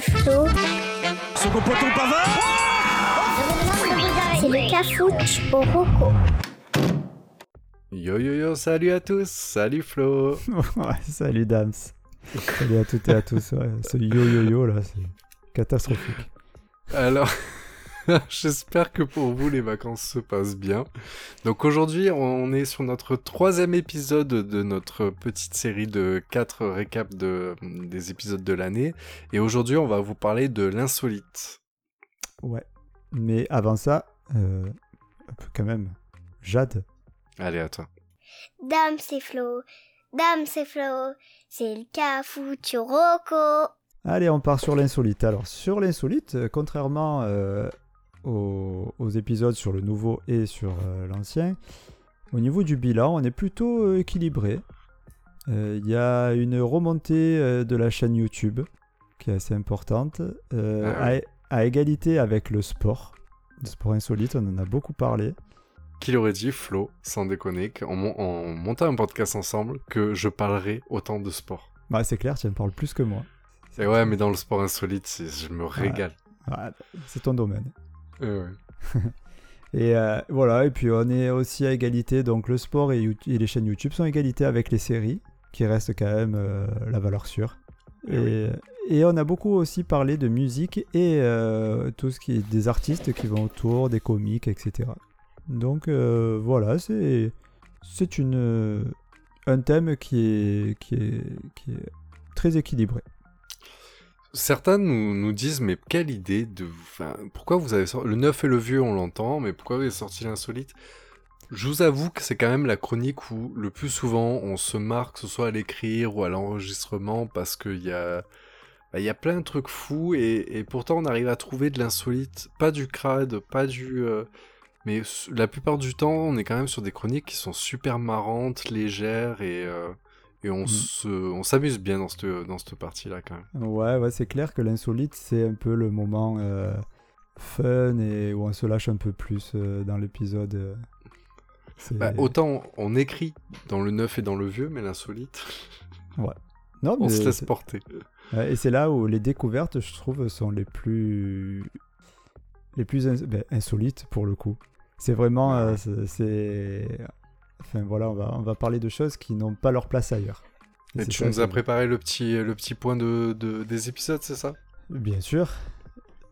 Second pavard C'est le cafouche au roco. Yo yo yo, salut à tous, salut Flo. Ouais, salut Dams. Salut à toutes et à tous. Ouais, ce yo yo yo là, c'est catastrophique. Alors, j'espère que pour vous les vacances se passent bien. Donc aujourd'hui, on est sur notre troisième épisode de notre petite série de quatre récaps de, des épisodes de l'année. Et aujourd'hui, on va vous parler de l'insolite. Ouais. Mais avant ça, euh, quand même, Jade. Allez, à toi. Dame, c'est Flo. Dame, c'est Flo. C'est le roco. Allez, on part sur l'insolite. Alors, sur l'insolite, euh, contrairement euh, aux, aux épisodes sur le nouveau et sur euh, l'ancien, au niveau du bilan, on est plutôt euh, équilibré. Euh, Il y a une remontée de la chaîne YouTube qui est assez importante, Ah à, à égalité avec le sport. Le sport insolite, on en a beaucoup parlé. Qui l'aurait dit, Flo, sans déconner, qu'en mon- en montant un podcast ensemble, que je parlerai autant de sport. Bah, c'est clair, tu en parles plus que moi. Et ouais, mais dans le sport insolite, je me régale. C'est ton domaine. Euh, ouais. Et euh, voilà, et puis on est aussi à égalité, donc le sport et, les chaînes YouTube sont à égalité avec les séries, qui restent quand même euh, la valeur sûre. Eh Et, et on a beaucoup aussi parlé de musique et euh, tout ce qui est des artistes qui vont autour, des comiques, etc. Donc voilà, c'est c'est une un thème qui est, qui est, qui est très équilibré. Certains nous, disent, mais quelle idée de... Pourquoi vous avez sorti... Le neuf et le vieux, on l'entend, mais pourquoi vous avez sorti l'insolite? Je vous avoue que c'est quand même la chronique où le plus souvent on se marque, que ce soit à l'écrire ou à l'enregistrement, parce qu'il y a... bah, Il y a plein de trucs fous et, pourtant on arrive à trouver de l'insolite, pas du crade, pas du... euh, Mais la plupart du temps, on est quand même sur des chroniques qui sont super marrantes, légères et, euh, et on Mm. on s'amuse bien dans cette, dans cette partie-là quand même. Ouais, ouais, c'est clair que l'insolite, c'est un peu le moment euh, fun et où on se lâche un peu plus euh, dans l'épisode. euh. Bah, autant on écrit dans le neuf et dans le vieux, mais l'insolite, Non, on mais se laisse porter. ouais, et c'est là où les découvertes, je trouve, sont les plus les plus ins- ben, insolites pour le coup. C'est vraiment, euh, c'est, enfin voilà, on va on va parler de choses qui n'ont pas leur place ailleurs. Et tu nous as préparé le petit, le petit point de, de- des épisodes, c'est ça? Bien sûr.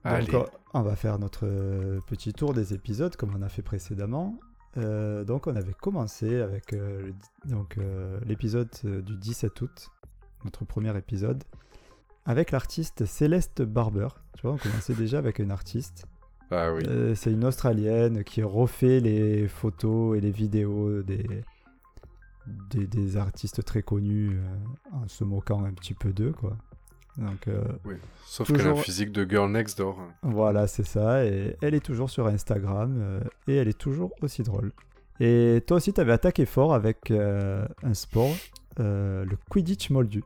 Allez. Donc, on va faire notre euh, petit tour des épisodes comme on a fait précédemment. Euh, donc, on avait commencé avec euh, euh, l'épisode euh, du 17 août, notre premier épisode, avec l'artiste Céleste Barber. Tu vois, on commençait déjà avec une artiste. Ah oui. Euh, c'est une Australienne qui refait les photos et les vidéos des, des, des artistes très connus euh, en se moquant un petit peu d'eux, quoi. Donc, euh, oui. Sauf qu'elle a toujours- un physique de girl next door. voilà, c'est ça. Et elle est toujours sur Instagram euh, et elle est toujours aussi drôle. Et toi aussi, tu avais attaqué fort avec un sport, le Quidditch moldu.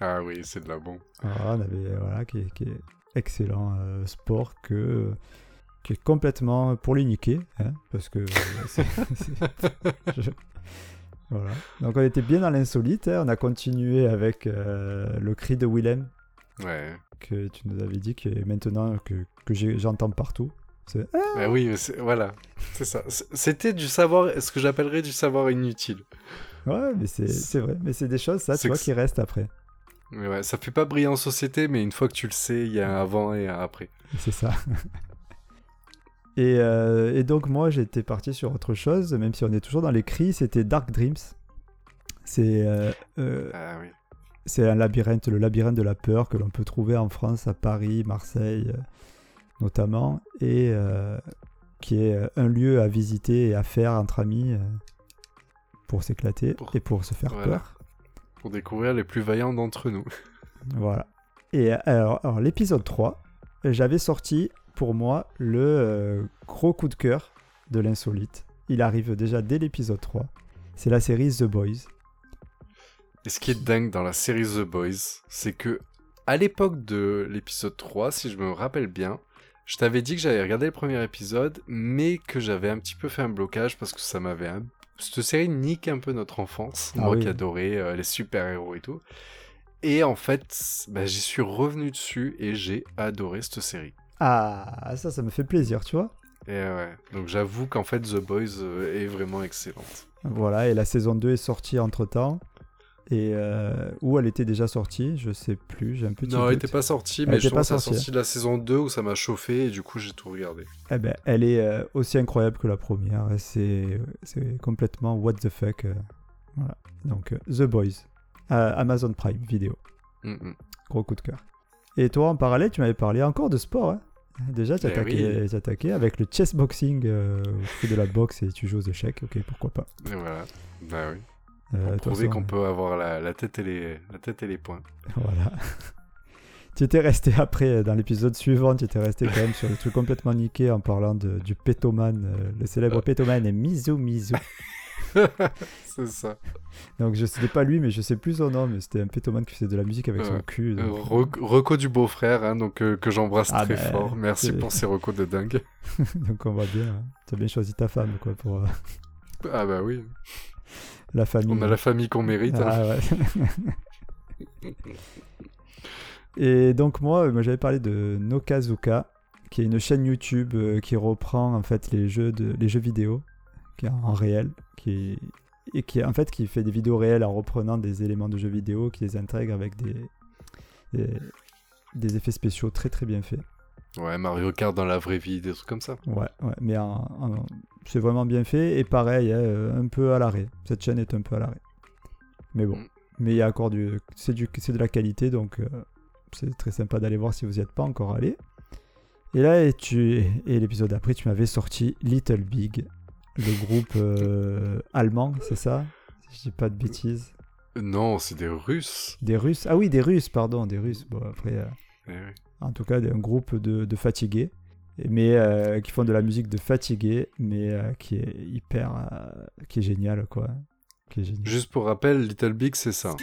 Ah oui, c'est de la bombe. Voilà, on avait, voilà, qui, est, qui excellent euh, sport que, qui est complètement pour les niquer. hein, parce que. euh, je- Voilà. Donc on était bien dans l'insolite. hein, on a continué avec euh, le cri de Willem Ouais. que tu nous avais dit que maintenant que, que j'entends partout. Ah oui, mais c'est- voilà. C'est ça. C'était du savoir, ce que j'appellerais du savoir inutile. Ouais, mais c'est vrai. Mais c'est des choses, ça, tu vois, qui restent après. Mais ouais, ça fait pas briller en société, mais une fois que tu le sais, il y a un avant et un après. C'est ça. et, euh, et donc, moi, j'étais parti sur autre chose, même si on est toujours dans les cris, c'était Dark Dreams. C'est euh, euh, Ah oui. c'est un labyrinthe, le labyrinthe de la peur que l'on peut trouver en France, à Paris, Marseille, notamment, et qui est un lieu à visiter et à faire entre amis pour s'éclater Pour- et pour se faire Voilà. peur. Pour découvrir les plus vaillants d'entre nous. Voilà. Et alors, alors, l'épisode 3, j'avais sorti pour moi le euh, gros coup de cœur de l'insolite. Il arrive déjà dès l'épisode 3. C'est la série The Boys. Et ce qui est dingue dans la série The Boys, c'est que à l'époque de l'épisode 3, si je me rappelle bien, je t'avais dit que j'avais regardé le premier épisode, mais que j'avais un petit peu fait un blocage parce que ça m'avait un... Cette série nique un peu notre enfance, Ah moi oui. qui adorais euh, les super-héros et tout. Et en fait, bah, j'y suis revenu dessus et j'ai adoré cette série. Ah, ça, ça me fait plaisir, tu vois. Et ouais, donc j'avoue qu'en fait The Boys euh, est vraiment excellente. Voilà, et la saison 2 est sortie entre temps. Et euh, où elle était déjà sortie, je sais plus, j'ai un petit non, elle doute. n'était pas sortie, Elle mais je pas pense sortie. de la saison 2 où ça m'a chauffé et du coup j'ai tout regardé. Eh ben, elle est euh, aussi incroyable que la première. C'est, complètement what the fuck. voilà. Donc, The Boys. Amazon Prime Vidéo. Mm, mm. Gros coup de cœur. Et toi, en parallèle, tu m'avais parlé encore de sport. hein Déjà, tu Eh oui. t'as attaqué avec le chess boxing. euh, tu fais de la boxe et tu joues aux échecs. Ok, pourquoi pas. Et voilà. Bah oui. Euh, Pour prouver qu'on euh, peut avoir la, la tête et les, la tête et les poings. Voilà. tu étais resté après, euh, dans l'épisode suivant, tu étais resté quand même sur le truc complètement niqué en parlant de, du pétoman, euh, le célèbre pétoman Mizu Mizu. C'est ça. Donc je sais pas lui, mais je sais plus son nom, mais c'était un pétoman qui faisait de la musique avec son Ouais. cul. Euh, donc- Re- Reco du beau-frère, hein, donc euh, que j'embrasse Ah très bah, fort. Merci pour ces recos de dingue. donc on voit bien. hein. Tu as bien choisi ta femme, quoi, pour euh, Ah bah oui. la famille. On a la famille qu'on mérite. hein. Ah ouais. Et donc moi, euh, moi j'avais parlé de Nokazuka, qui est une chaîne YouTube euh, qui reprend en fait les jeux de les jeux vidéo, qui est en réel, qui et qui en fait qui fait des vidéos réelles en reprenant des éléments de jeux vidéo, qui les intègre avec des des, des effets spéciaux très très bien faits. Ouais, Mario Kart dans la vraie vie, des trucs comme ça. Ouais, ouais, mais c'est vraiment bien fait et pareil, hein, euh, un peu à l'arrêt. Cette chaîne est un peu à l'arrêt. Mais bon, Mm. mais il y a encore du, c'est du, c'est de la qualité, donc euh, c'est très sympa d'aller voir si vous n'y êtes pas encore allé. Et là, et tu, et l'épisode d'après, tu m'avais sorti Little Big, le groupe euh, allemand, c'est ça? Si je dis pas de bêtises. Non, c'est des Russes. Des Russes? Ah oui, des Russes, pardon, des Russes. Bon après. euh, Eh oui. en tout cas un groupe de, de fatigués, mais euh, qui font de la musique de fatigués, mais euh, qui est hyper, euh, qui est génial quoi, qui est génial. Juste pour rappel, Little Big, c'est ça.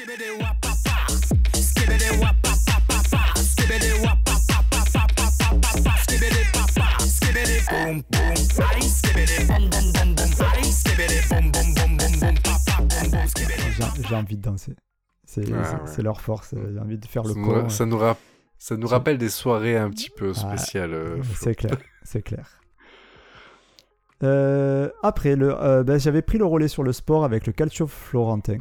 J'ai j'ai envie de danser. C'est Ah, ouais. leur force. euh, J'ai envie de faire le Ça nous, con. ça nous ça rappelle des soirées un petit peu Ah, spéciales. euh. C'est clair, c'est clair. Euh, après, le, euh, ben, j'avais pris le relais sur le sport avec le Calcio Florentin.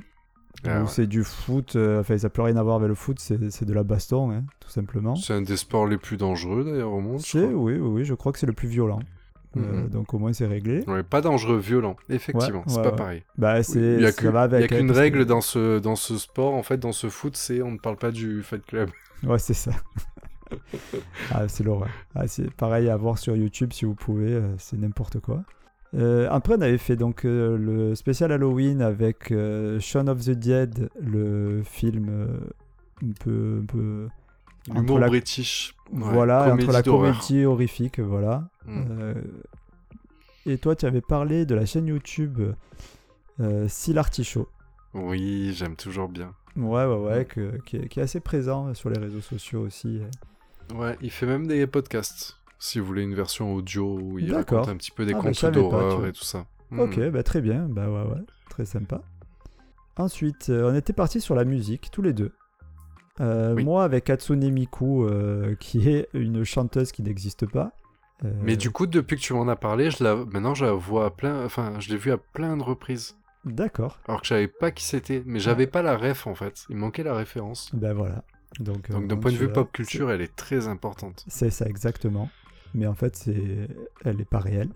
Ah ouais. c'est du foot, euh, enfin ça n'a plus rien à voir avec le foot, c'est de la baston, hein, tout simplement. C'est un des sports les plus dangereux d'ailleurs au monde. je C'est, crois. oui, oui, oui, je crois que c'est le plus violent. Euh, Mhm. donc au moins c'est réglé. Ouais, pas dangereux, violent. Effectivement, Ouais, c'est ouais, pas ouais. pareil. Bah, c'est, Il y a qu'une hein, règle que- dans ce, dans ce sport, en fait, dans ce foot, c'est on ne parle pas du Fight Club. Ouais, c'est ça. ah, c'est l'horreur. Ah, c'est pareil à voir sur YouTube si vous pouvez, euh, c'est n'importe quoi. Euh, après, on avait fait donc euh, le spécial Halloween avec euh, Shaun of the Dead, le film euh, un peu. Un peu Entre L'humour la- british. Ouais, voilà, entre la comédie horrifique, voilà. Mm. Euh, et toi, tu avais parlé de la chaîne YouTube euh, Seal Artichaut. Oui, j'aime toujours bien. Ouais, ouais, Mm. ouais, que- qui, est, qui est assez présent sur les réseaux sociaux aussi. Ouais, il fait même des podcasts. Si vous voulez une version audio où il raconte un petit peu des Ah, bah, contes d'horreur et tout ça. Ok, Mm. bah très bien, bah ouais, ouais, très sympa. Ensuite, euh, on était partis sur la musique, tous les deux. Euh, Oui. Moi avec Hatsune Miku, euh, qui est une chanteuse qui n'existe pas. Euh, Mais du coup, depuis que tu m'en as parlé, je la... maintenant je la vois à plein. Enfin, je l'ai vue à plein de reprises. D'accord, Alors que je savais pas qui c'était, mais j'avais pas la ref en fait. Il manquait la référence. ben voilà. Donc, euh, Donc d'un point de vue vois, pop culture, elle est très importante. C'est ça exactement. Mais en fait, c'est, elle est pas réelle.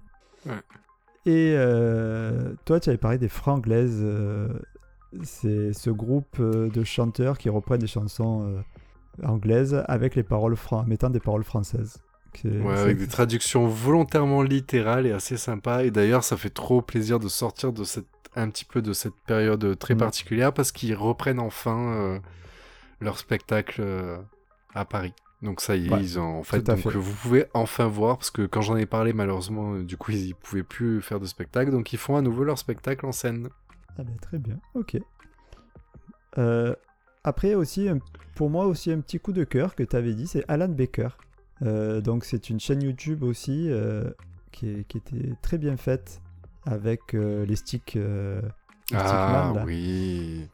Ouais. Et euh, toi, tu avais parlé des Franglaises. euh, c'est ce groupe de chanteurs qui reprennent des chansons euh, anglaises avec les paroles fran- mettant des paroles françaises. Que- Ouais, avec des traductions volontairement littérales et assez sympas. Et d'ailleurs, ça fait trop plaisir de sortir de cette un petit peu de cette période très Mm. particulière parce qu'ils reprennent enfin euh, leur spectacle euh, à Paris. Donc ça y est, Ouais, ils ont en fait, donc fait. euh, vous pouvez enfin voir parce que quand j'en ai parlé malheureusement, euh, du coup ils pouvaient plus faire de spectacle, donc ils font à nouveau leur spectacle en scène. Ah ben, très bien, ok. Euh, après aussi, pour moi aussi un petit coup de cœur que tu avais dit, c'est Alan Baker. Euh, donc c'est une chaîne YouTube aussi euh, qui, est- qui était très bien faite avec euh, les sticks. les Ah oui.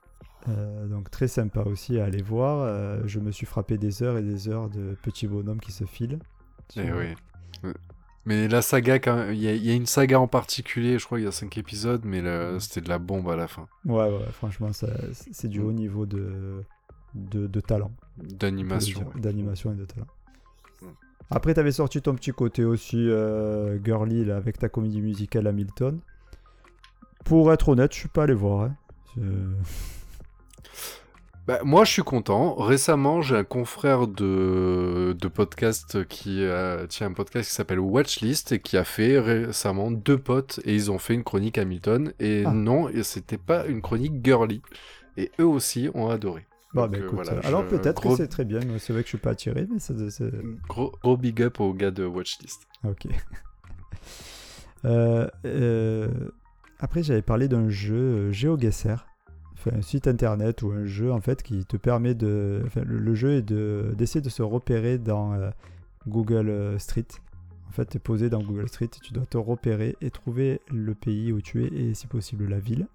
Euh, donc très sympa aussi à aller voir. Euh, je me suis frappé des heures et des heures de petits bonhommes qui se filent. Eh oui. Mais la saga, il y, a- il y a une saga en particulier, je crois qu'il y a 5 épisodes, mais c'était de la bombe à la fin. Ouais, ouais, franchement, c'est du haut niveau de, de, de talent. D'animation. ouais. D'animation et de talent. Mm. Après, t'avais sorti ton petit côté aussi euh, girly là, avec ta comédie musicale Hamilton. Pour être honnête, je suis pas allé voir. hein. Bah, moi, je suis content. Récemment, j'ai un confrère de, de podcast qui euh, tient un podcast qui s'appelle Watchlist et qui a fait récemment deux potes et ils ont fait une chronique Hamilton. Et Ah. non, c'était pas une chronique girly. Et eux aussi ont adoré. Donc, bah, euh, écoute, voilà, alors je- peut-être gros- que c'est très bien, c'est vrai que je suis pas attiré, mais c'est... Gros, gros big up aux gars de Watchlist. Ok. Euh, euh, Après, j'avais parlé d'un jeu euh, GeoGuessr, enfin, un site internet ou un jeu en fait qui te permet de. Enfin, le, le jeu est de d'essayer de se repérer dans euh, Google euh, Street. En fait, tu es posé dans Google Street et tu dois te repérer et trouver le pays où tu es et si possible la ville.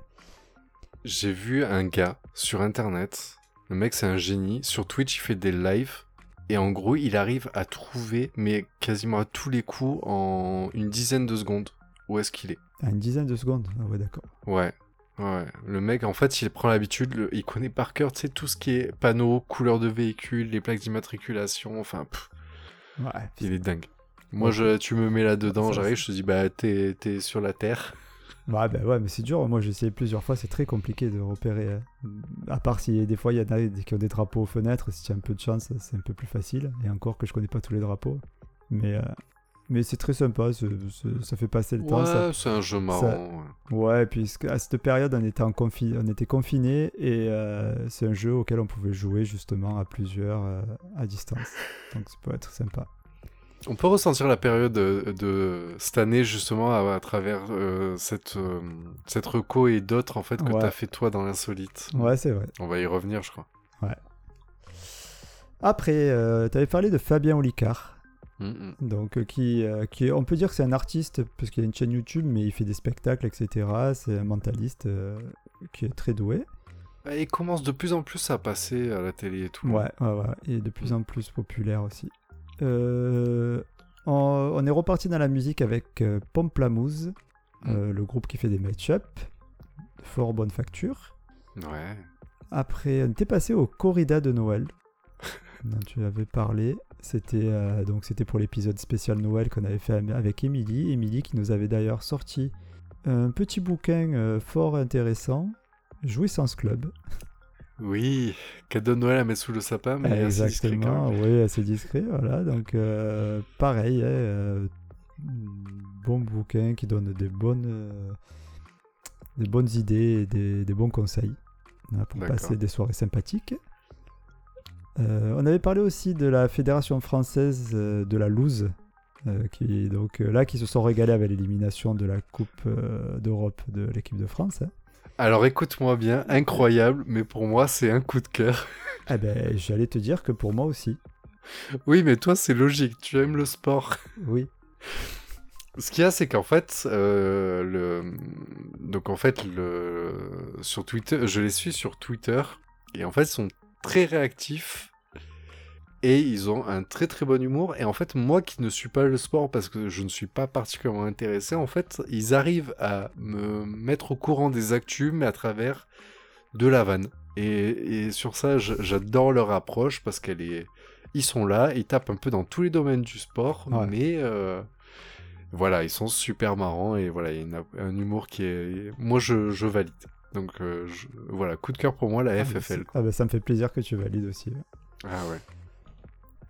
J'ai vu un gars sur internet. Le mec, c'est un génie. Sur Twitch, il fait des lives. Et en gros, il arrive à trouver, mais quasiment à tous les coups, en une dizaine de secondes, où est-ce qu'il est. À une dizaine de secondes. Ah ouais, d'accord. Ouais. Ouais. Le mec, en fait, il prend l'habitude, il connaît par cœur, tu sais, tout ce qui est panneaux, couleurs de véhicules, les plaques d'immatriculation, enfin, pff, Ouais. il est dingue. Moi, je, tu me mets là-dedans, j'arrive, je te dis, bah, t'es t'es sur la Terre. Ouais, bah ouais, mais c'est dur. Moi, j'ai essayé plusieurs fois. C'est très compliqué de repérer. euh, À part si des fois, il y en a des- qui ont des drapeaux aux fenêtres. Si tu as un peu de chance, c'est un peu plus facile. Et encore que je connais pas tous les drapeaux. Mais, euh, mais c'est très sympa. ça fait passer le temps. ça- Ouais, c'est un jeu marrant. ouais. Ouais, puisque à cette période, on était, en confi... on était confinés. Et euh, c'est un jeu auquel on pouvait jouer justement à plusieurs euh, à distance. Donc ça peut être sympa. On peut ressentir la période de, de cette année justement à, à travers euh, cette, euh, cette reco et d'autres en fait que Ouais. t'as fait toi dans l'insolite. Ouais, c'est vrai. On va y revenir je crois. Après, tu avais parlé de Fabien Olicard. Mm. Donc, euh, qui, euh, qui on peut dire que c'est un artiste parce qu'il a une chaîne YouTube, mais il fait des spectacles, etc. C'est un mentaliste euh, qui est très doué. Bah, il commence de plus en plus à passer à la télé et tout. Ouais, ouais, ouais. Et de plus en plus populaire aussi. Euh, on, on est reparti dans la musique avec euh, Pomplamoose, euh, le groupe qui fait des match-up fort bonne facture. Ouais. Après, on était passé au corrida de Noël, dont tu avais parlé. C'était euh, donc c'était pour l'épisode spécial Noël qu'on avait fait avec Émilie. Émilie qui nous avait d'ailleurs sorti un petit bouquin fort intéressant, Jouissance Club. Oui, cadeau de Noël à mettre sous le sapin, mais assez discret quand Exactement, même. oui, assez discret, voilà. Donc euh, pareil, hein, euh, bon bouquin qui donne des bonnes, euh, des bonnes idées et des, des bons conseils hein, pour passer des soirées sympathiques. On avait parlé aussi de la fédération française de la loose, qui donc là qui se sont régalés avec l'élimination de la Coupe d'Europe de l'équipe de France. hein. Alors écoute-moi bien, incroyable, mais pour moi c'est un coup de cœur. Eh ben, j'allais te dire que pour moi aussi, Oui, mais toi c'est logique, tu aimes le sport. oui. Ce qu'il y a, c'est qu'en fait, euh, le... donc en fait, le... sur Twitter, je les suis sur Twitter, et en fait, ils sont très réactifs, et ils ont un très très bon humour, et en fait, moi qui ne suis pas le sport, parce que je ne suis pas particulièrement intéressé, en fait, ils arrivent à me mettre au courant des actus, mais à travers de la vanne. Et, et sur ça, j'adore leur approche, parce qu'elle est... Ils sont là, ils tapent un peu dans tous les domaines du sport, Ouais. mais... euh, voilà, ils sont super marrants et voilà, il y a un humour qui est. Moi, je, je valide. Donc euh, je- voilà, coup de cœur pour moi, la Ah, FFL. Ah ben, ça me fait plaisir que tu valides aussi. Ah ouais.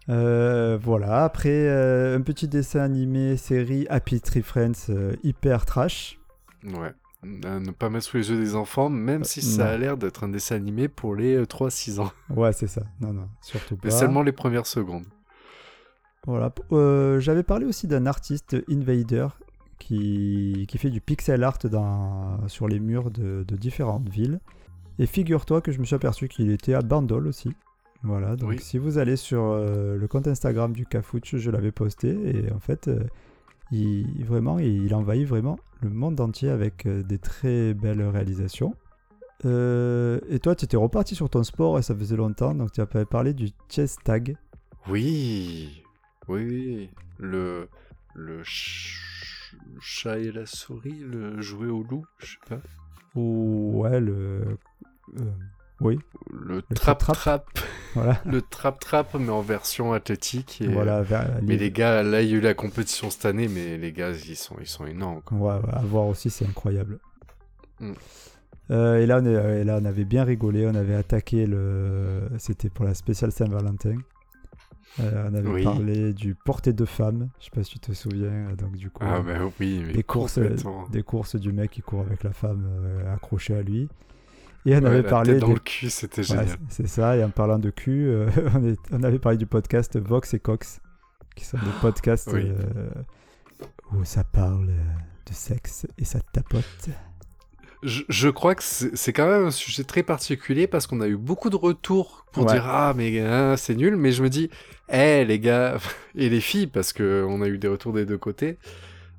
Euh, voilà, après euh, un petit dessin animé série Happy Tree Friends euh, hyper trash. Ouais. Ne pas mettre sous les yeux des enfants, même si ça non. a l'air d'être un dessin animé pour les euh, 3-6 ans. Ouais, c'est ça. Non, non, surtout pas. Mais seulement les premières secondes. Voilà. J'avais parlé aussi d'un artiste Invader qui, qui fait du pixel art dans, sur les murs de, de différentes villes. Et figure-toi que je me suis aperçu qu'il était à Bandol aussi. Voilà, donc Oui. si vous allez sur euh, le compte Instagram du Cafouche, je l'avais posté et en fait, euh, il, vraiment, il envahit vraiment le monde entier avec euh, des très belles réalisations. Et toi, tu étais reparti sur ton sport et ça faisait longtemps, donc tu avais parlé du chess tag. Oui, oui, oui. Le, le ch- chat et la souris, le jouet au loup, je sais pas. Ou ouais, le. Euh, oui, Le trap-trap. voilà. Le trap-trap, mais en version athlétique. Et, voilà vers- Mais les gars, là, il y a eu la compétition cette année, mais les gars, ils sont, ils sont énormes. quoi. Ouais, à voir aussi, c'est incroyable. Mm. Euh, et, là, on est- et là, on avait bien rigolé. On avait attaqué le. C'était pour la spéciale Saint-Valentin. Euh, on avait Oui. parlé du porté de femme. Je sais pas si tu te souviens. Donc, du coup, Ah, bah oui, des, courses, euh, des courses du mec qui court avec la femme euh, accrochée à lui. Et on Ouais, avait parlé. tête dans des- le cul, c'était génial. c'est- c'est ça. Et en parlant de cul, euh, on, est- on avait parlé du podcast Vox et Cox, qui sont des podcasts Oui. euh, où ça parle euh, de sexe et ça tapote. Je, je crois que c'est quand même un sujet très particulier parce qu'on a eu beaucoup de retours pour Ouais. dire ah mais hein, c'est nul mais je me dis eh les gars et les filles parce que on a eu des retours des deux côtés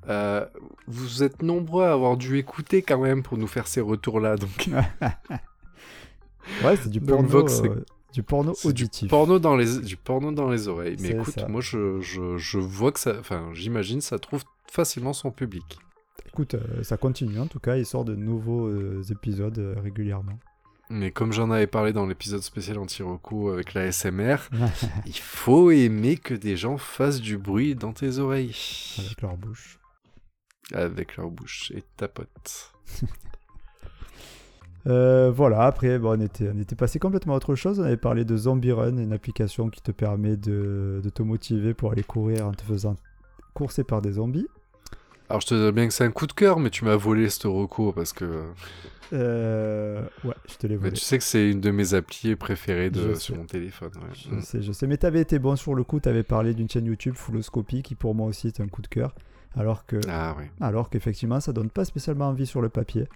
euh, vous êtes nombreux à avoir dû écouter quand même pour nous faire ces retours là donc Ouais, c'est du porno, Vox, euh, du porno c'est du auditif. porno dans les du porno dans les oreilles mais écoute ça. moi je, je, je vois que ça enfin j'imagine ça trouve facilement son public Écoute, euh, ça continue en tout cas. Il sort de nouveaux épisodes régulièrement. mais comme j'en avais parlé dans l'épisode spécial anti-reco avec la SMR il faut aimer que des gens fassent du bruit dans tes oreilles avec leur bouche. Avec leur bouche et tapote. Euh, voilà, après, bon, on, était, on était passé complètement à autre chose. On avait parlé de Zombie Run, une application qui te permet de, de te motiver pour aller courir en te faisant courser par des zombies. Alors je te dis bien que c'est un coup de cœur, mais tu m'as volé ce recours parce que Euh, ouais, je te l'ai mais volé. tu sais que c'est une de mes applis préférées de, sur mon téléphone. ouais. Je sais, je sais. Mais t'avais été bon sur le coup. T'avais parlé d'une chaîne YouTube Fulloscopy qui pour moi aussi est un coup de cœur. Alors que, Ah oui. alors qu'effectivement, ça donne pas spécialement envie sur le papier.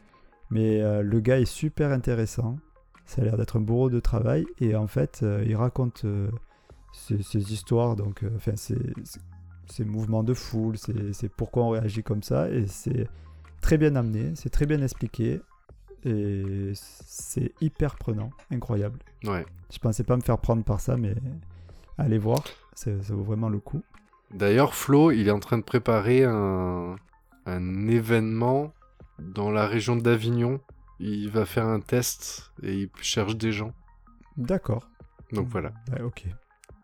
Mais euh, le gars est super intéressant. Ça a l'air d'être un bourreau de travail. Et en fait, euh, il raconte euh, ses, ses histoires, donc, enfin, ses, mouvements de foule, c'est pourquoi on réagit comme ça. Et c'est très bien amené, c'est très bien expliqué. Et c'est hyper prenant, incroyable. Ouais. Je pensais pas me faire prendre par ça, mais allez voir, ça vaut vraiment le coup. D'ailleurs, Flo, il est en train de préparer un, un événement dans la région d'Avignon. Il va faire un test et il cherche des gens. D'accord. Donc voilà. Ok.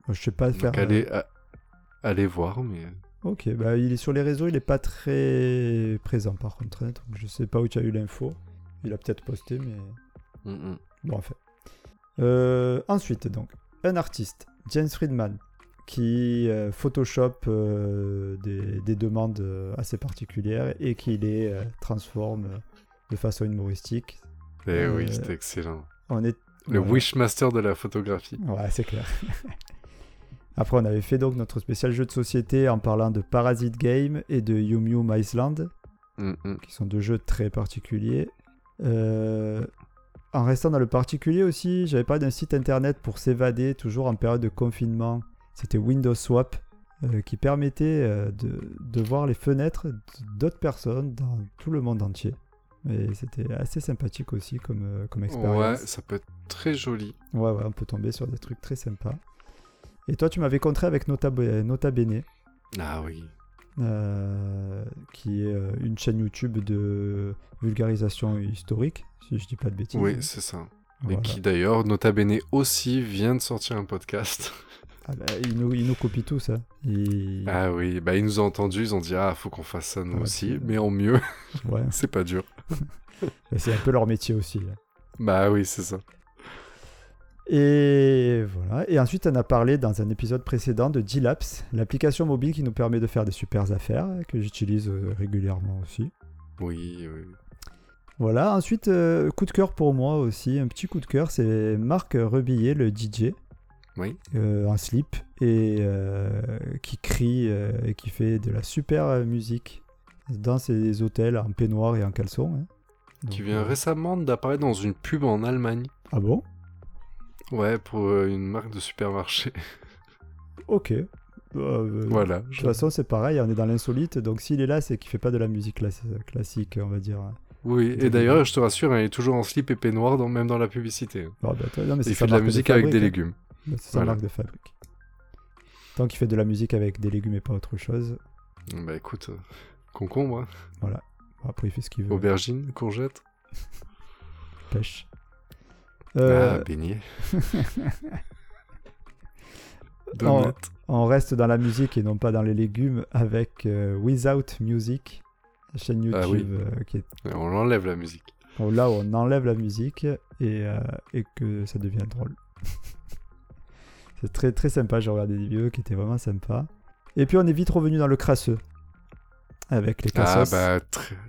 Je sais pas faire. Donc euh, allez, voir, mais Ok, bah il est sur les réseaux, il est pas très présent par contre. hein, donc je sais pas où tu as eu l'info. Il a peut-être posté, mais Mm, mm. bon, enfin. Euh, ensuite, donc, un artiste, James Friedman, qui euh, Photoshop euh, des, des demandes euh, assez particulières et qui les transforme de façon humoristique. Eh Euh, oui, c'était excellent. On est Le voilà. Wishmaster de la photographie. Ouais, c'est clair. Après, on avait fait donc notre spécial jeu de société en parlant de Parasite Game et de Yum Yum Island, Mm, qui sont deux jeux très particuliers. Euh, En restant dans le particulier aussi, j'avais parlé d'un site internet pour s'évader, toujours en période de confinement. C'était Windows Swap, euh, qui permettait euh, de, de voir les fenêtres d'autres personnes dans tout le monde entier. Et c'était assez sympathique aussi comme, euh, comme Ouais, expérience. ça peut être très joli. Ouais, ouais, on peut tomber sur des trucs très sympas. Et toi, tu m'avais contré avec Nota, Nota Bene, Ah oui. qui est une chaîne YouTube de vulgarisation historique, si je dis pas de bêtises. Oui, c'est ça. Voilà. Et qui d'ailleurs, Nota Bene aussi, vient de sortir un podcast. Ah bah, ils, nous, ils nous copient tous. Hein. Ils- Ah oui, bah ils nous ont entendus, ils ont dit ah faut qu'on fasse ça nous Ah, aussi, mais en mieux, Ouais. c'est pas dur. C'est un peu leur métier aussi. hein. Bah oui, c'est ça. Et voilà. Et ensuite, on a parlé dans un épisode précédent de G-Labs, l'application mobile qui nous permet de faire des super affaires, que j'utilise euh, régulièrement aussi. Oui, oui. Voilà, ensuite, euh, coup de cœur pour moi aussi, un petit coup de cœur, c'est Marc Rebillet, le DJ, Oui. euh, en slip, et euh, qui crie euh, et qui fait de la super musique dans ses hôtels en peignoir et en caleçon. hein. Qui vient récemment d'apparaître dans une pub en Allemagne. Ah bon? Ouais, pour une marque de supermarché. Ok. Euh, voilà. De toute façon, c'est pareil, on est dans l'insolite, donc s'il est là, c'est qu'il fait pas de la musique classi- classique, on va dire. Oui, et d'ailleurs, je te rassure, hein, il est toujours en slip et peignoir, dans, même dans la publicité. Bah, non, mais c'est Il fait de la musique avec fabrique, des hein. légumes. Bah, C'est sa Voilà. marque de fabrique. Tant qu'il fait de la musique avec des légumes et pas autre chose, Bah écoute, euh, concombre, hein, bon, après il fait ce qu'il veut. aubergine, courgette, Pêche. Euh, ah, beignet, donut. On reste dans la musique et non pas dans les légumes avec euh, Without Music, la chaîne YouTube Ah oui. euh, qui est On enlève la musique. là où on enlève la musique et, et que ça devient drôle. C'est très très sympa, j'ai regardé des vidéos qui étaient vraiment sympas. Et puis on est vite revenu dans le crasseux avec les Ah Cassos. bah,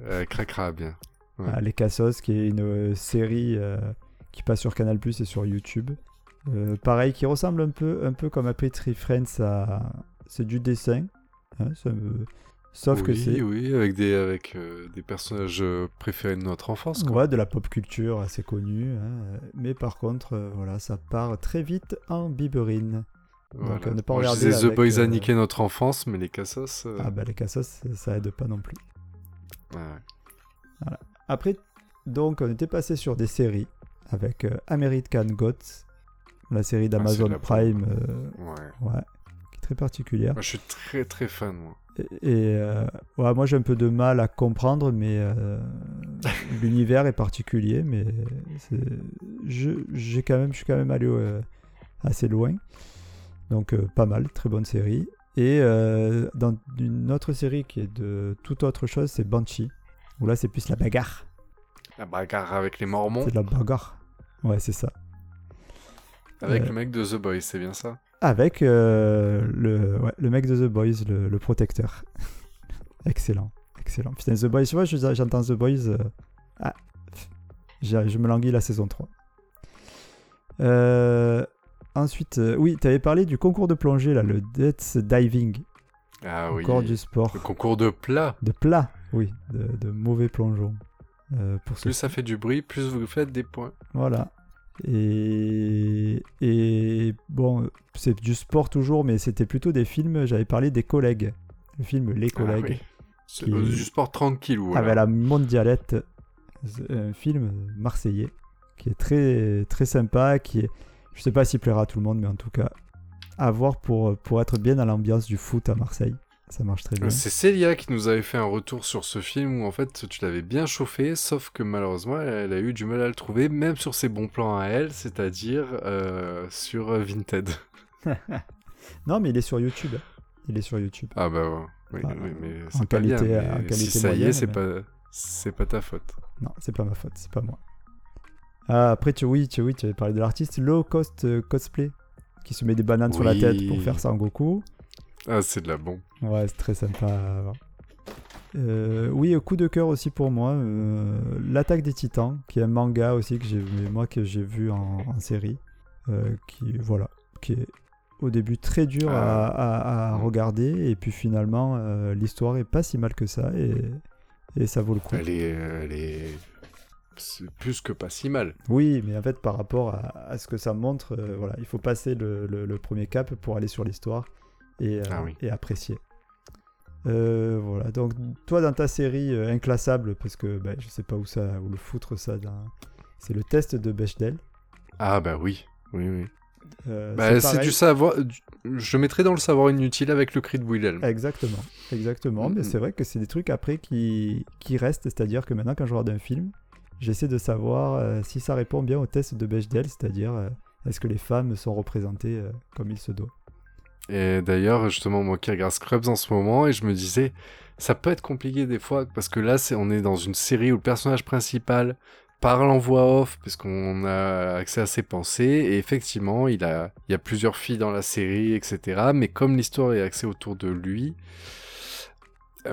euh, cracra bien. ouais. Ah, les Cassos qui est une euh, série euh, qui passe sur Canal Plus et sur YouTube. Pareil, qui ressemble un peu, un peu comme Tree Friends à... C'est du dessin. hein, ça me- Sauf que c'est Oui, avec des, avec, euh, des personnages euh, préférés de notre enfance. Quoi. Ouais, de la pop culture assez connue. hein. Mais par contre, euh, voilà, ça part très vite en biberine. Voilà. Donc, on n'est pas Moi, je disais The avec, Boys a euh, niqué notre enfance, mais les Cassos... euh, Ah bah les cassos, ça, aide pas non plus. ouais. Après, donc, on était passé sur des séries avec euh, American Gods, la série d'Amazon Ah, la Prime, euh, Ouais. ouais, qui est très particulière. Moi, je suis très très fan, moi. Et, euh, ouais, moi j'ai un peu de mal à comprendre, mais euh, l'univers est particulier, mais je, j'ai quand même, je suis quand même allé euh, assez loin. Donc pas mal, très bonne série. Et dans une autre série qui est de toute autre chose, c'est Banshee, où là c'est plus la bagarre. La bagarre avec les Mormons, C'est de la bagarre. Ouais, c'est ça. avec le mec de The Boys, c'est bien ça? Avec euh, le, ouais, le mec de The Boys, le, le protecteur. excellent, excellent. Putain, The Boys, tu vois, je- j'entends The Boys. euh, ah, je me languis la saison 3. Euh, ensuite, oui, tu avais parlé du concours de plongée, là, le Death Diving. Ah oui. Encore du sport. Le concours de plat. De plat, oui, de, de mauvais plongeons. Euh, pour Plus ça fait du bruit, plus vous faites des points. Voilà. Et, et bon, c'est du sport toujours, mais c'était plutôt des films. J'avais parlé des collègues. Le film Les collègues. Ah oui. C'est Qui- euh, du sport tranquille, voilà. Avec la mondialette. C'est Un film marseillais qui est très, très sympa. Qui est, je sais pas s'il plaira à tout le monde, mais en tout cas, à voir pour, pour être bien dans l'ambiance du foot à Marseille. Ça marche très bien. C'est Célia qui nous avait fait un retour sur ce film où en fait tu l'avais bien chauffé, sauf que malheureusement elle a eu du mal à le trouver, même sur ses bons plans à elle, c'est-à-dire euh, sur Vinted. Non, mais il est sur YouTube. Il est sur YouTube. Ah bah ouais. oui, oui, mais en c'est pas qualité- bien. en qualité si ça y est, c'est mais- pas c'est pas ta faute. Non, c'est pas ma faute, c'est pas moi. Ah, après, tu, oui, tu, oui, tu avais parlé de l'artiste Low Cost euh, Cosplay qui se met des bananes sur la tête pour faire ça en Goku. Ah c'est de la bombe. Ouais, c'est très sympa. Euh, oui, coup de cœur aussi pour moi. euh, L'attaque des Titans, qui est un manga aussi que j'ai moi que j'ai vu en, en série, euh, qui voilà, qui est au début très dur à, à- à Mm. regarder et puis finalement l'histoire est pas si mal que ça et, et ça vaut le coup. Elle est elle est c'est plus que pas si mal. Oui, mais en fait, par rapport à, à ce que ça montre, voilà, il faut passer le, le- le premier cap pour aller sur l'histoire et, euh, Ah oui. et apprécier. Euh, voilà, donc toi dans ta série euh, inclassable, parce que ben, je sais pas où ça, où le foutre ça, dans- c'est le test de Bechdel. Ah bah oui. Oui oui. Euh, Bah, c'est pareil. du savoir du- je mettrais dans le savoir inutile avec le cri de Wilhelm. Exactement, exactement. Mais Mhm. c'est vrai que c'est des trucs après qui, qui restent, c'est-à-dire que maintenant quand je regarde un film, j'essaie de savoir si ça répond bien au test de Bechdel, c'est-à-dire est-ce que les femmes sont représentées comme il se doit. Et d'ailleurs, justement, moi qui regarde Scrubs en ce moment, et je me disais, ça peut être compliqué des fois, parce que là, c'est, on est dans une série où le personnage principal parle en voix off, parce qu'on a accès à ses pensées, et effectivement, il, a, il y a plusieurs filles dans la série, etc. Mais comme l'histoire est axée autour de lui,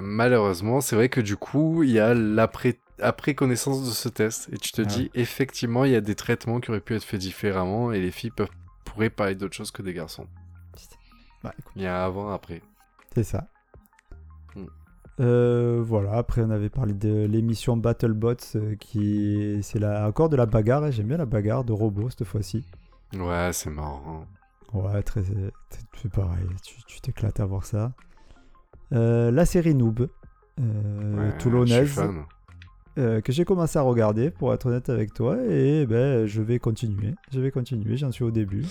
malheureusement, c'est vrai que du coup, il y a l'après après connaissance de ce test, et tu te Ah dis, effectivement, il y a des traitements qui auraient pu être faits différemment, et les filles peuvent, pourraient parler d'autre chose que des garçons. Bah, écoute, Il y a avant, après. c'est ça. Mm. Euh, voilà, après on avait parlé de l'émission BattleBots euh, qui c'est la, encore de la bagarre, hein. j'aime bien la bagarre de robots cette fois-ci. Ouais, c'est marrant. Ouais, très, c'est pareil, tu t'éclates à voir ça. Euh, la série Noob, Ouais, toulonnaise, que j'ai commencé à regarder, pour être honnête avec toi, et ben, je vais continuer. Je vais continuer, j'en suis au début.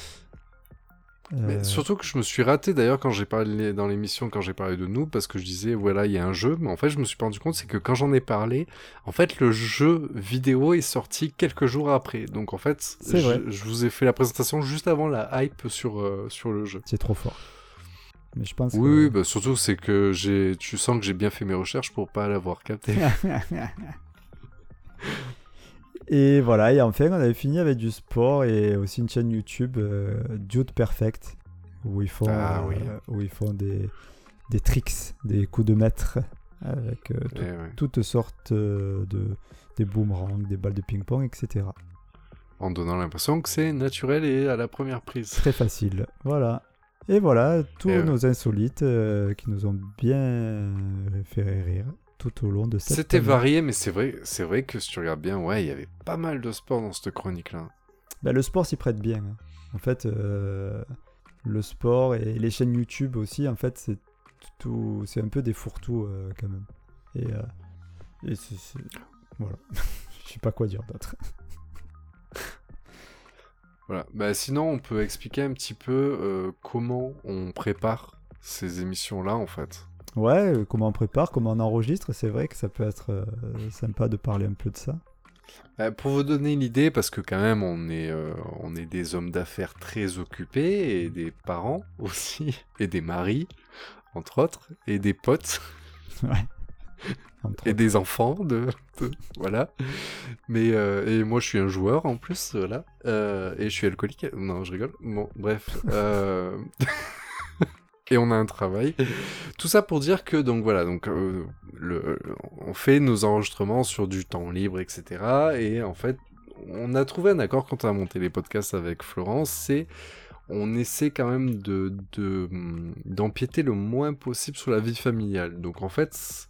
Mais Euh, surtout que je me suis raté d'ailleurs quand j'ai parlé dans l'émission, quand j'ai parlé de nous, parce que je disais voilà, il y a un jeu, mais en fait, je me suis rendu compte, c'est que quand j'en ai parlé, en fait, le jeu vidéo est sorti quelques jours après. Donc en fait, je vous ai fait la présentation juste avant la hype sur, euh, sur le jeu. C'est trop fort. Mais je pense Oui, que... oui, bah, surtout c'est que j'ai, tu sens que j'ai bien fait mes recherches pour pas l'avoir capté. et voilà, et enfin, on avait fini avec du sport et aussi une chaîne YouTube, euh, Dude Perfect, où ils font, Ah euh, où ils font des, des tricks, des coups de maître avec euh, tout- Eh ouais. toutes sortes de des boomerangs, des balles de ping-pong, etc. En donnant l'impression que c'est naturel et à la première prise. Très facile. Voilà. Et voilà, tous Et ouais. nos insolites qui nous ont bien fait rire tout au long de cette C'était varié, mais c'est vrai, c'est vrai que si tu regardes bien, ouais, il y avait pas mal de sport dans cette chronique-là. Bah, le sport s'y prête bien. hein. En fait, euh, le sport et les chaînes YouTube aussi, en fait, c'est tout, c'est un peu des fourre-tout euh, quand même. Et, euh, et c'est, c'est- voilà. Je sais pas quoi dire d'autre. Voilà. Bah, sinon, on peut expliquer un petit peu euh, comment on prépare ces émissions-là, en fait. Ouais, euh, comment on prépare, comment on enregistre, c'est vrai que ça peut être euh, sympa de parler un peu de ça. Euh, pour vous donner une idée, parce que quand même, on est, euh, on est des hommes d'affaires très occupés, et des parents aussi, et des maris, entre autres, et des potes, Ouais. Et des enfants, de, de- voilà. Mais, euh, et moi, je suis un joueur, en plus, voilà. Euh, et je suis alcoolique. Non, je rigole. Bon, bref. euh, et on a un travail. Tout ça pour dire que donc voilà donc euh, le, on fait nos enregistrements sur du temps libre etc et en fait on a trouvé un accord quand on a monté les podcasts avec Florence c'est on essaie quand même de de, d'empiéter le moins possible sur la vie familiale donc en fait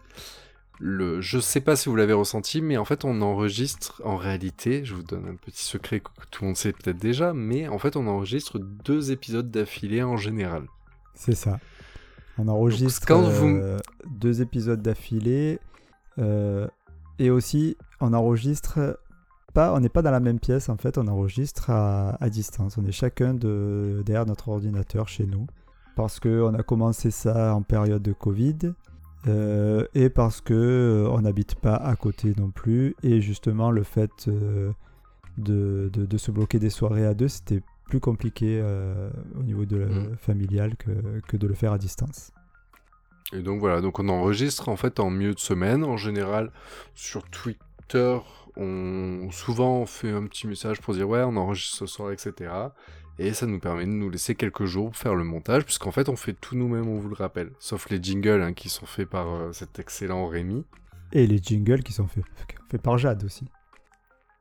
le, je sais pas si vous l'avez ressenti, mais en fait, on enregistre, en réalité, je vous donne un petit secret que tout le monde sait peut-être déjà, mais en fait, on enregistre deux épisodes d'affilée en général. C'est ça. On enregistre quand vous- euh, deux épisodes d'affilée euh, et aussi on enregistre pas, on n'est pas dans la même pièce en fait, on enregistre à, à distance. On est chacun de, derrière notre ordinateur chez nous parce que on a commencé ça en période de Covid euh, et parce que on n'habite pas à côté non plus et justement le fait de, de- de se bloquer des soirées à deux c'était plus compliqué euh, au niveau de la- Mm. familial que, que de le faire à distance. Et donc voilà, donc on enregistre en fait en milieu de semaine. En général, sur Twitter, on souvent on fait un petit message pour dire ouais, on enregistre ce soir, etc. Et ça nous permet de nous laisser quelques jours pour faire le montage, puisqu'en fait on fait tout nous-mêmes, on vous le rappelle. Sauf les jingles hein, qui sont faits par euh, cet excellent Rémi. Et les jingles qui sont faits, faits par Jade aussi.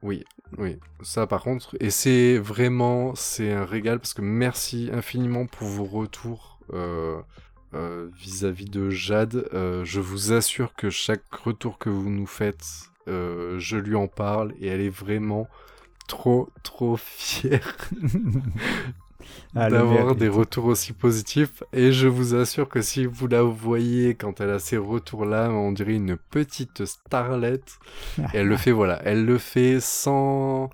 Oui, oui, ça par contre, et c'est vraiment, c'est un régal parce que merci infiniment pour vos retours euh, euh, vis-à-vis de Jade. Euh, je vous assure que chaque retour que vous nous faites, je lui en parle et elle est vraiment trop, trop fière d'avoir des retours aussi positifs. Et je vous assure que si vous la voyez quand elle a ces retours-là, on dirait une petite starlette. Et elle le fait, voilà, elle le fait sans...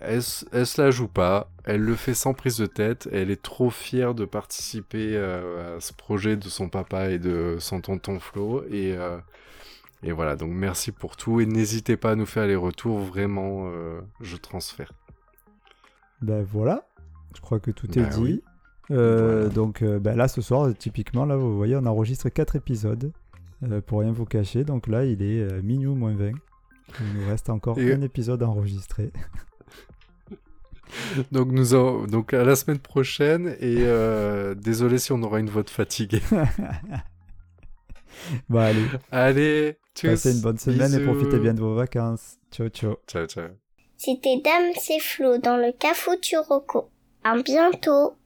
Elle, elle se la joue pas, elle le fait sans prise de tête, elle est trop fière de participer euh, à ce projet de son papa et de son tonton Flo, et, euh, et voilà, donc merci pour tout, et n'hésitez pas à nous faire les retours, vraiment, euh, je transfère. Ben voilà, je crois que tout est Ben dit. Euh, Voilà. Donc euh, ben là ce soir, typiquement, là vous voyez, on enregistre 4 épisodes euh, pour rien vous cacher. Donc là il est euh, minuit moins 20. Il nous reste encore Et- un épisode enregistré. Donc nous en- donc à la semaine prochaine, et euh, désolé si on aura une voix de fatiguée. bon allez, Allez, tchuss, passez une bonne semaine et profitez bien de vos vacances. Ciao ciao. Ciao, ciao. C'était Dame c'est Flo dans le Cafuturoco. À bientôt.